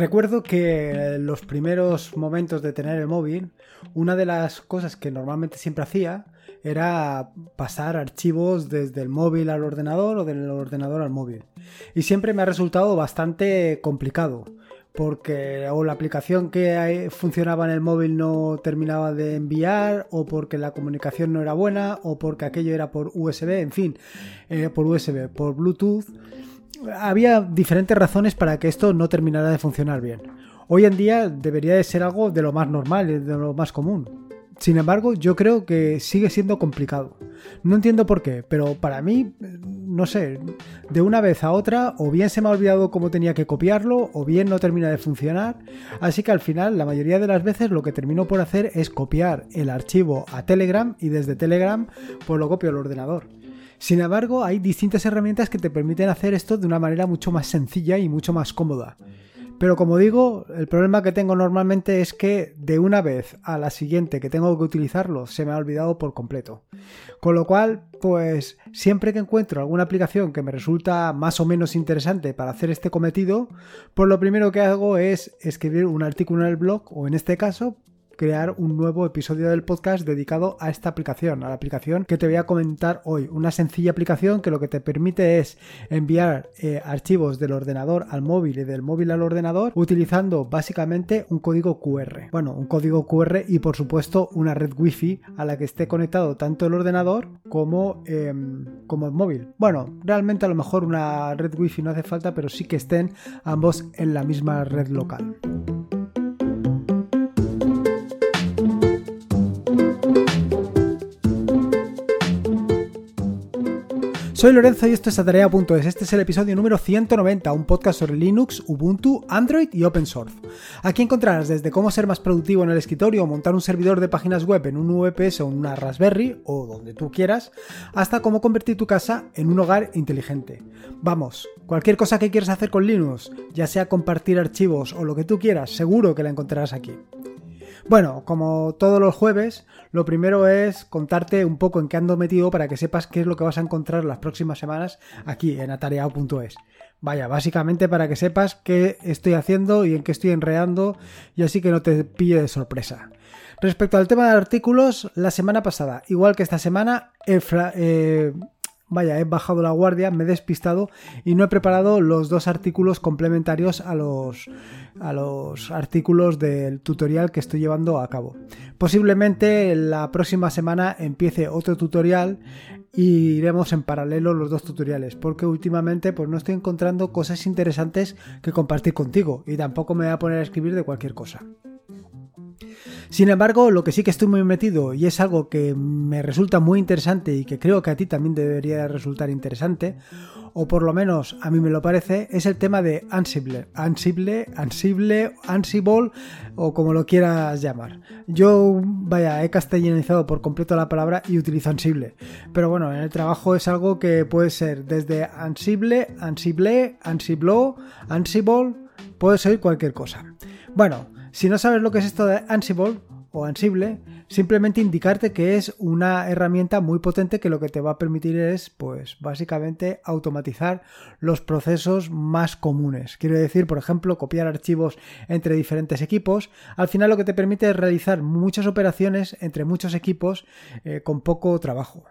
Recuerdo que los primeros momentos de tener el móvil, una de las cosas que normalmente siempre hacía era pasar archivos desde el móvil al ordenador o del ordenador al móvil. Y siempre me ha resultado bastante complicado porque o la aplicación que funcionaba en el móvil no terminaba de enviar, o porque la comunicación no era buena, o porque aquello era por USB, en fin, eh, por USB, por Bluetooth. Había diferentes razones para que esto no terminara de funcionar bien. Hoy en día debería de ser algo de lo más normal, de lo más común. Sin embargo, yo creo que sigue siendo complicado. No entiendo por qué, pero para mí, no sé, de una vez a otra, o bien se me ha olvidado cómo tenía que copiarlo, o bien no termina de funcionar. Así que al final, la mayoría de las veces lo que termino por hacer es copiar el archivo a Telegram y desde Telegram pues lo copio al ordenador. Sin embargo, hay distintas herramientas que te permiten hacer esto de una manera mucho más sencilla y mucho más cómoda. Pero como digo, el problema que tengo normalmente es que de una vez a la siguiente que tengo que utilizarlo se me ha olvidado por completo. Con lo cual, pues siempre que encuentro alguna aplicación que me resulta más o menos interesante para hacer este cometido, pues lo primero que hago es escribir un artículo en el blog o en este caso crear un nuevo episodio del podcast dedicado a esta aplicación, a la aplicación que te voy a comentar hoy. Una sencilla aplicación que lo que te permite es enviar eh, archivos del ordenador al móvil y del móvil al ordenador utilizando básicamente un código QR. Bueno, un código QR y por supuesto una red wifi a la que esté conectado tanto el ordenador como, em, como el móvil. Bueno, realmente a lo mejor una red wifi no hace falta, pero sí que estén ambos en la misma red local. Soy Lorenzo y esto es Atarea.es. Este es el episodio número 190, un podcast sobre Linux, Ubuntu, Android y Open Source. Aquí encontrarás desde cómo ser más productivo en el escritorio montar un servidor de páginas web en un VPS o una Raspberry o donde tú quieras, hasta cómo convertir tu casa en un hogar inteligente. Vamos, cualquier cosa que quieras hacer con Linux, ya sea compartir archivos o lo que tú quieras, seguro que la encontrarás aquí. Bueno, como todos los jueves, lo primero es contarte un poco en qué ando metido para que sepas qué es lo que vas a encontrar las próximas semanas aquí en atareado.es. Vaya, básicamente para que sepas qué estoy haciendo y en qué estoy enredando y así que no te pille de sorpresa. Respecto al tema de artículos, la semana pasada, igual que esta semana, he, eh, vaya, he bajado la guardia, me he despistado y no he preparado los dos artículos complementarios a los, a los artículos del tutorial que estoy llevando a cabo. Posiblemente la próxima semana empiece otro tutorial y iremos en paralelo los dos tutoriales porque últimamente pues no estoy encontrando cosas interesantes que compartir contigo y tampoco me voy a poner a escribir de cualquier cosa. Sin embargo, lo que sí que estoy muy metido y es algo que me resulta muy interesante y que creo que a ti también debería resultar interesante, o por lo menos a mí me lo parece, es el tema de Ansible, Ansible, Ansible, Ansible o como lo quieras llamar. Yo, vaya, he castellanizado por completo la palabra y utilizo Ansible, pero bueno, en el trabajo es algo que puede ser desde Ansible, Ansible, Ansible, Ansible, puede ser cualquier cosa. Bueno, si no sabes lo que es esto de Ansible o Ansible, simplemente indicarte que es una herramienta muy potente que lo que te va a permitir es, pues, básicamente automatizar los procesos más comunes. Quiero decir, por ejemplo, copiar archivos entre diferentes equipos. Al final lo que te permite es realizar muchas operaciones entre muchos equipos eh, con poco trabajo.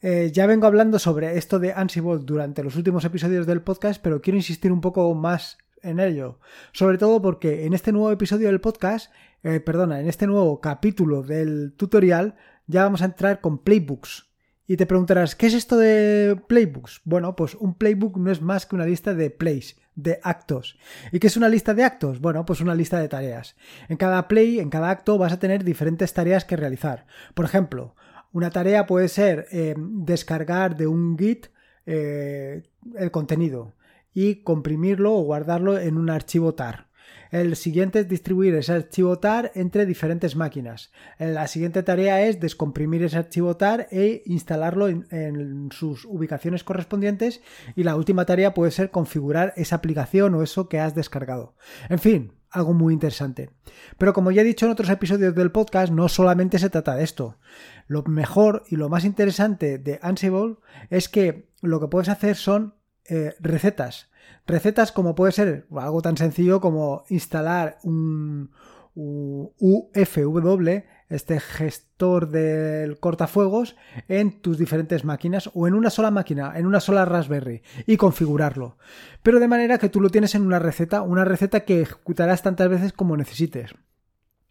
Eh, ya vengo hablando sobre esto de Ansible durante los últimos episodios del podcast, pero quiero insistir un poco más en ello. Sobre todo porque en este nuevo episodio del podcast, eh, perdona, en este nuevo capítulo del tutorial, ya vamos a entrar con playbooks. Y te preguntarás, ¿qué es esto de playbooks? Bueno, pues un playbook no es más que una lista de plays, de actos. ¿Y qué es una lista de actos? Bueno, pues una lista de tareas. En cada play, en cada acto, vas a tener diferentes tareas que realizar. Por ejemplo, una tarea puede ser eh, descargar de un Git eh, el contenido y comprimirlo o guardarlo en un archivo TAR. El siguiente es distribuir ese archivo TAR entre diferentes máquinas. La siguiente tarea es descomprimir ese archivo TAR e instalarlo en, sus ubicaciones correspondientes. Y la última tarea puede ser configurar esa aplicación o eso que has descargado. En fin, algo muy interesante. Pero como ya he dicho en otros episodios del podcast, no solamente se trata de esto. Lo mejor y lo más interesante de Ansible es que lo que puedes hacer son eh, recetas. Recetas como puede ser algo tan sencillo como instalar un, UFW, este gestor del cortafuegos, en tus diferentes máquinas o en una sola máquina, en una sola Raspberry y configurarlo. Pero de manera que tú lo tienes en una receta, una receta que ejecutarás tantas veces como necesites.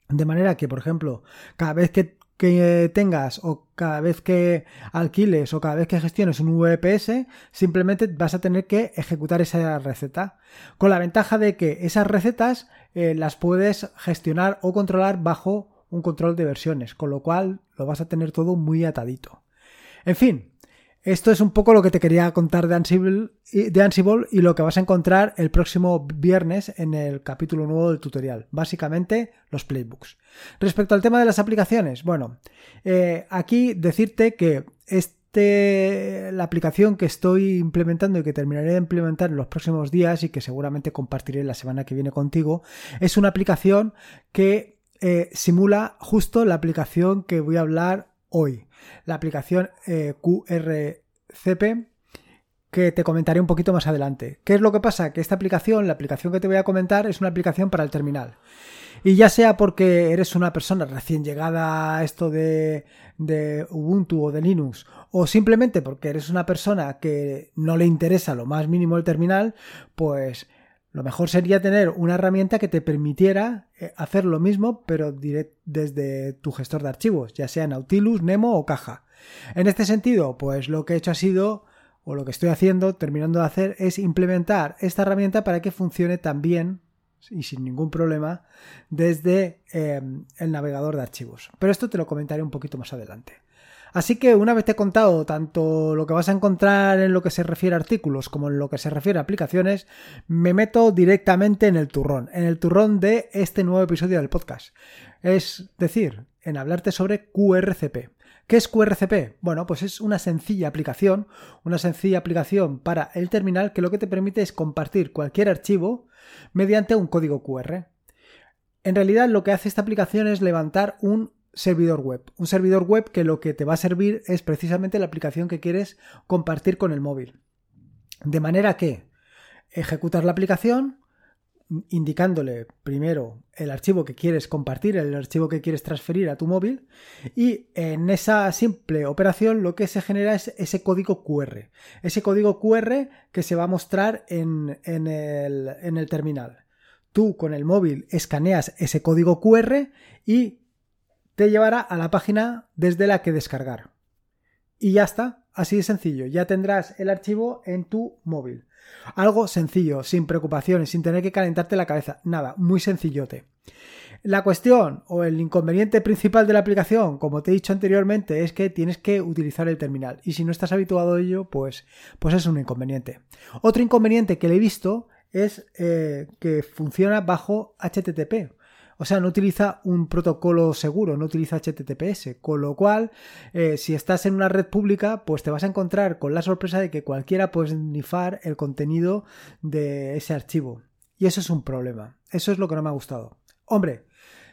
De manera que, por ejemplo, cada vez que que tengas o cada vez que alquiles o cada vez que gestiones un VPS, simplemente vas a tener que ejecutar esa receta. Con la ventaja de que esas recetas eh, las puedes gestionar o controlar bajo un control de versiones, con lo cual lo vas a tener todo muy atadito. En fin, esto es un poco lo que te quería contar de Ansible, de Ansible y lo que vas a encontrar el próximo viernes en el capítulo nuevo del tutorial. Básicamente los playbooks. Respecto al tema de las aplicaciones, bueno, eh, aquí decirte que este, la aplicación que estoy implementando y que terminaré de implementar en los próximos días y que seguramente compartiré la semana que viene contigo, es una aplicación que eh, simula justo la aplicación que voy a hablar hoy la aplicación eh, QRCP que te comentaré un poquito más adelante. ¿Qué es lo que pasa? Que esta aplicación, la aplicación que te voy a comentar, es una aplicación para el terminal. Y ya sea porque eres una persona recién llegada a esto de, de, Ubuntu o de Linux, o simplemente porque eres una persona que no le interesa lo más mínimo el terminal, pues lo mejor sería tener una herramienta que te permitiera eh, hacer lo mismo, pero desde tu gestor de archivos, ya sea Nautilus, Nemo o Caja. En este sentido, pues lo que he hecho ha sido, o lo que estoy haciendo, terminando de hacer, es implementar esta herramienta para que funcione también y sin ningún problema desde eh, el navegador de archivos. Pero esto te lo comentaré un poquito más adelante. Así que una vez te he contado tanto lo que vas a encontrar en lo que se refiere a artículos como en lo que se refiere a aplicaciones, me meto directamente en el turrón, en el turrón de este nuevo episodio del podcast. Es decir, en hablarte sobre QRCP. ¿Qué es QRCP? Bueno, pues es una sencilla aplicación, una sencilla aplicación para el terminal que lo que te permite es compartir cualquier archivo mediante un código QR. En realidad lo que hace esta aplicación es levantar un servidor web. Un servidor web que lo que te va a servir es precisamente la aplicación que quieres compartir con el móvil. De manera que ejecutas la aplicación indicándole primero el archivo que quieres compartir, el archivo que quieres transferir a tu móvil y en esa simple operación lo que se genera es ese código QR. Ese código QR que se va a mostrar en, en, el, en el terminal. Tú con el móvil escaneas ese código QR y te llevará a la página desde la que descargar. Y ya está, así de sencillo, ya tendrás el archivo en tu móvil. Algo sencillo, sin preocupaciones, sin tener que calentarte la cabeza, nada, muy sencillote. La cuestión o el inconveniente principal de la aplicación, como te he dicho anteriormente, es que tienes que utilizar el terminal y si no estás habituado a ello, pues, pues es un inconveniente. Otro inconveniente que le he visto es eh, que funciona bajo HTTP. O sea, no utiliza un protocolo seguro, no utiliza HTTPS, con lo cual, eh, si estás en una red pública, pues te vas a encontrar con la sorpresa de que cualquiera puede snifar el contenido de ese archivo. Y eso es un problema. Eso es lo que no me ha gustado. Hombre,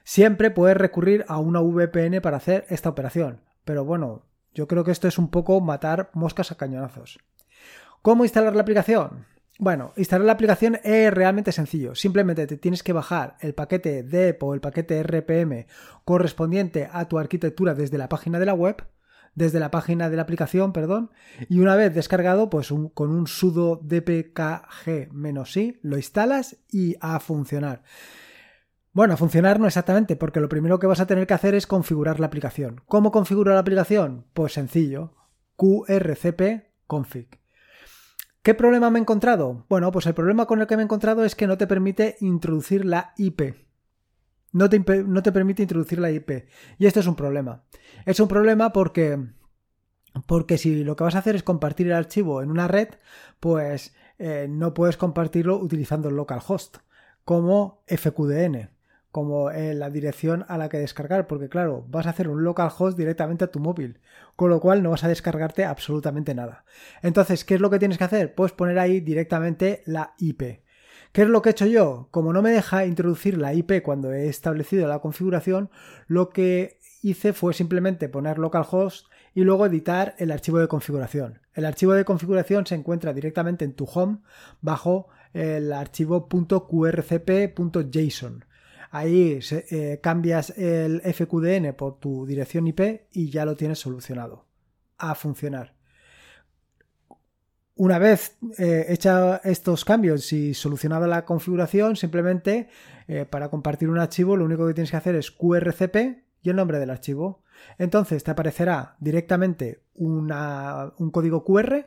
siempre puedes recurrir a una VPN para hacer esta operación. Pero bueno, yo creo que esto es un poco matar moscas a cañonazos. ¿Cómo instalar la aplicación? Bueno, instalar la aplicación es realmente sencillo. Simplemente te tienes que bajar el paquete DEP o el paquete RPM correspondiente a tu arquitectura desde la página de la web, desde la página de la aplicación, perdón, y una vez descargado, pues con un sudo dpkg-i lo instalas y a funcionar. Bueno, a funcionar no exactamente, porque lo primero que vas a tener que hacer es configurar la aplicación. ¿Cómo configurar la aplicación? Pues sencillo, qrcp config. ¿Qué problema me he encontrado? Bueno, pues el problema con el que me he encontrado es que no te permite introducir la IP. No te, permite introducir la IP. Y esto es un problema. Es un problema porque, porque si lo que vas a hacer es compartir el archivo en una red, pues eh, no puedes compartirlo utilizando el localhost, como FQDN como en la dirección a la que descargar, porque claro, vas a hacer un localhost directamente a tu móvil, con lo cual no vas a descargarte absolutamente nada. Entonces, ¿qué es lo que tienes que hacer? Pues poner ahí directamente la IP. ¿Qué es lo que he hecho yo? Como no me deja introducir la IP cuando he establecido la configuración, lo que hice fue simplemente poner localhost y luego editar el archivo de configuración. El archivo de configuración se encuentra directamente en tu home bajo el archivo .qrcp.json. Ahí eh, cambias el FQDN por tu dirección IP y ya lo tienes solucionado. A funcionar. Una vez eh, hecha estos cambios y solucionada la configuración, simplemente eh, para compartir un archivo lo único que tienes que hacer es QRCP y el nombre del archivo. Entonces te aparecerá directamente un código QR.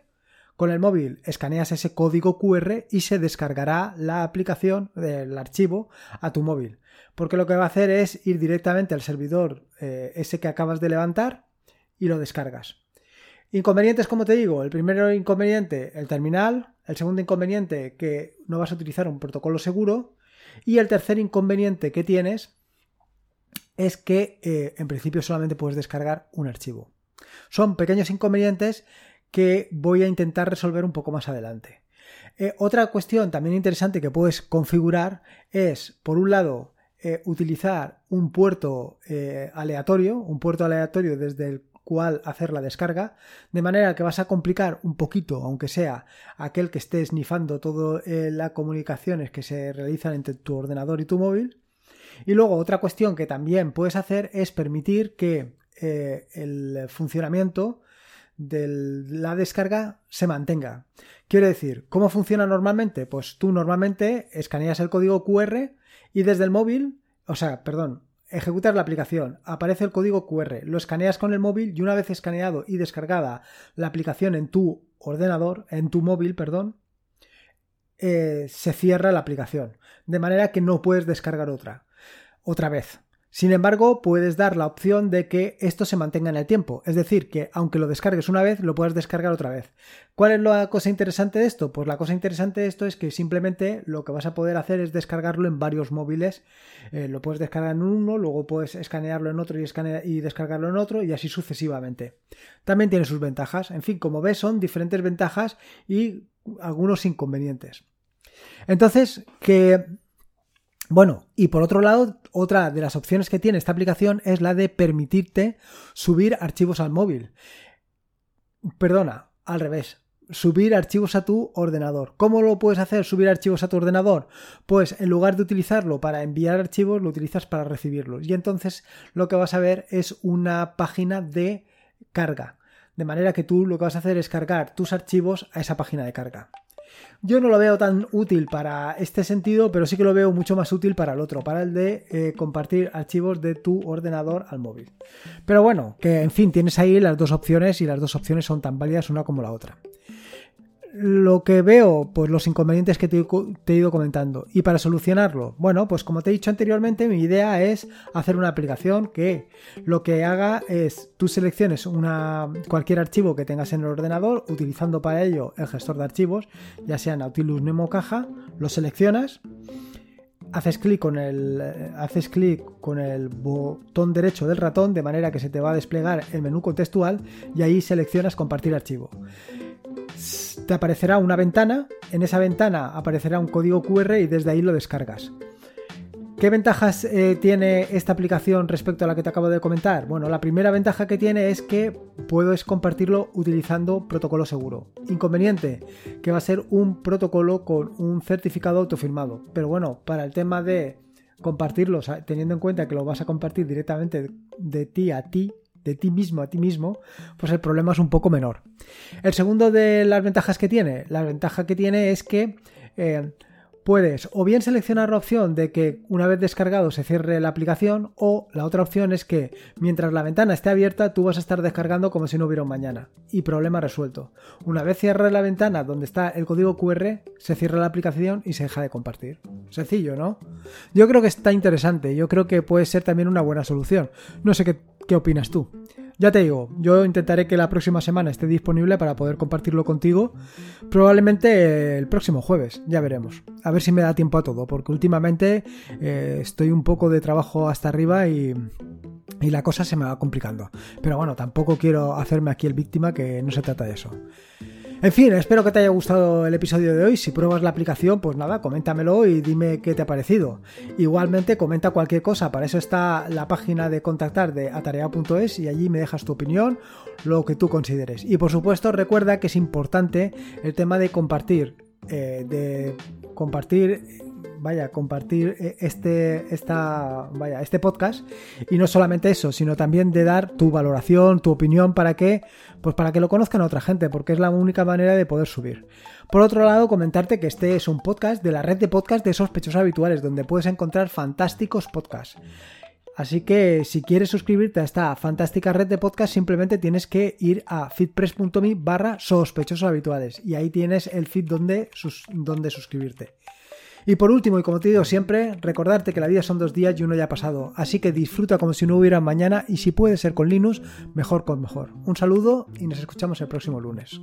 Con el móvil escaneas ese código QR y se descargará la aplicación del archivo a tu móvil. Porque lo que va a hacer es ir directamente al servidor eh, ese que acabas de levantar y lo descargas. Inconvenientes, como te digo, el primero inconveniente, el terminal, el segundo inconveniente, que no vas a utilizar un protocolo seguro, y el tercer inconveniente que tienes es que eh, en principio solamente puedes descargar un archivo. Son pequeños inconvenientes que voy a intentar resolver un poco más adelante. Eh, otra cuestión también interesante que puedes configurar es, por un lado, eh, utilizar un puerto aleatorio, un puerto aleatorio desde el cuál hacer la descarga, de manera que vas a complicar un poquito, aunque sea aquel que esté snifando todas eh, las comunicaciones que se realizan entre tu ordenador y tu móvil. Y luego otra cuestión que también puedes hacer es permitir que eh, el funcionamiento de la descarga se mantenga. Quiero decir, ¿cómo funciona normalmente? Pues tú normalmente escaneas el código QR y desde el móvil, o sea, perdón, ejecutas la aplicación, aparece el código QR, lo escaneas con el móvil y una vez escaneado y descargada la aplicación en tu ordenador, en tu móvil, perdón, eh, se cierra la aplicación, de manera que no puedes descargar otra, otra vez. Sin embargo, puedes dar la opción de que esto se mantenga en el tiempo, es decir, que aunque lo descargues una vez, lo puedas descargar otra vez. ¿Cuál es la cosa interesante de esto? Pues la cosa interesante de esto es que simplemente lo que vas a poder hacer es descargarlo en varios móviles. Eh, lo puedes descargar en uno, luego puedes escanearlo en otro y, y descargarlo en otro y así sucesivamente. También tiene sus ventajas. En fin, como ves, son diferentes ventajas y algunos inconvenientes. Entonces, que bueno, y por otro lado, otra de las opciones que tiene esta aplicación es la de permitirte subir archivos al móvil. Perdona, al revés. Subir archivos a tu ordenador. ¿Cómo lo puedes hacer? Subir archivos a tu ordenador. Pues en lugar de utilizarlo para enviar archivos, lo utilizas para recibirlos. Y entonces lo que vas a ver es una página de carga. De manera que tú lo que vas a hacer es cargar tus archivos a esa página de carga. Yo no lo veo tan útil para este sentido, pero sí que lo veo mucho más útil para el otro, para el de eh, compartir archivos de tu ordenador al móvil. Pero bueno, que en fin, tienes ahí las dos opciones y las dos opciones son tan válidas una como la otra lo que veo, pues los inconvenientes que te, he ido comentando. Y para solucionarlo, bueno, pues como te he dicho anteriormente, mi idea es hacer una aplicación que lo que haga es tú selecciones cualquier archivo que tengas en el ordenador, utilizando para ello el gestor de archivos, ya sea Nautilus Nemo Caja, lo seleccionas, haces clic con el haces clic con el botón derecho del ratón de manera que se te va a desplegar el menú contextual y ahí seleccionas compartir archivo te aparecerá una ventana, en esa ventana aparecerá un código QR y desde ahí lo descargas. ¿Qué ventajas eh, tiene esta aplicación respecto a la que te acabo de comentar? Bueno, la primera ventaja que tiene es que puedes compartirlo utilizando protocolo seguro. Inconveniente, que va a ser un protocolo con un certificado autofirmado. Pero bueno, para el tema de compartirlo, teniendo en cuenta que lo vas a compartir directamente de ti a ti, de ti mismo a ti mismo, pues el problema es un poco menor. El segundo de las ventajas que tiene, la ventaja que tiene es que eh, puedes o bien seleccionar la opción de que una vez descargado se cierre la aplicación o la otra opción es que mientras la ventana esté abierta tú vas a estar descargando como si no hubiera un mañana y problema resuelto. Una vez cierre la ventana donde está el código QR se cierra la aplicación y se deja de compartir. Sencillo, ¿no? Yo creo que está interesante, yo creo que puede ser también una buena solución. No sé qué ¿Qué opinas tú? Ya te digo, yo intentaré que la próxima semana esté disponible para poder compartirlo contigo. Probablemente el próximo jueves, ya veremos. A ver si me da tiempo a todo, porque últimamente eh, estoy un poco de trabajo hasta arriba y, y la cosa se me va complicando. Pero bueno, tampoco quiero hacerme aquí el víctima, que no se trata de eso. En fin, espero que te haya gustado el episodio de hoy. Si pruebas la aplicación, pues nada, coméntamelo y dime qué te ha parecido. Igualmente, comenta cualquier cosa. Para eso está la página de contactar de atarea.es y allí me dejas tu opinión, lo que tú consideres. Y por supuesto, recuerda que es importante el tema de compartir. Eh, de compartir vaya, compartir eh, este, esta, vaya, este podcast. Y no solamente eso, sino también de dar tu valoración, tu opinión para que, pues para que lo conozcan a otra gente, porque es la única manera de poder subir. Por otro lado, comentarte que este es un podcast de la red de podcast de sospechosos habituales, donde puedes encontrar fantásticos podcasts. Así que si quieres suscribirte a esta fantástica red de podcast, simplemente tienes que ir a feedpress.me barra sospechosos habituales y ahí tienes el feed donde, donde suscribirte. Y por último, y como te digo siempre, recordarte que la vida son dos días y uno ya ha pasado, así que disfruta como si no hubiera mañana y si puede ser con Linux, mejor con mejor. Un saludo y nos escuchamos el próximo lunes.